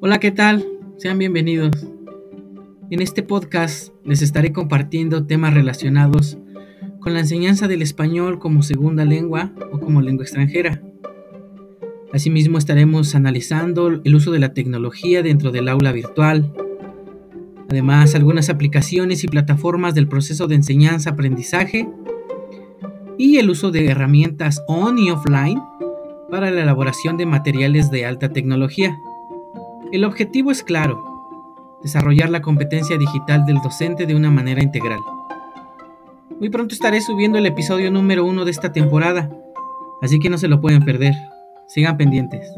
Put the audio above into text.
Hola, ¿qué tal? Sean bienvenidos. En este podcast les estaré compartiendo temas relacionados con la enseñanza del español como segunda lengua o como lengua extranjera. Asimismo estaremos analizando el uso de la tecnología dentro del aula virtual. Además, algunas aplicaciones y plataformas del proceso de enseñanza-aprendizaje y el uso de herramientas on y offline para la elaboración de materiales de alta tecnología. El objetivo es claro, desarrollar la competencia digital del docente de una manera integral. Muy pronto estaré subiendo el episodio número uno de esta temporada, así que no se lo pueden perder. Sigan pendientes.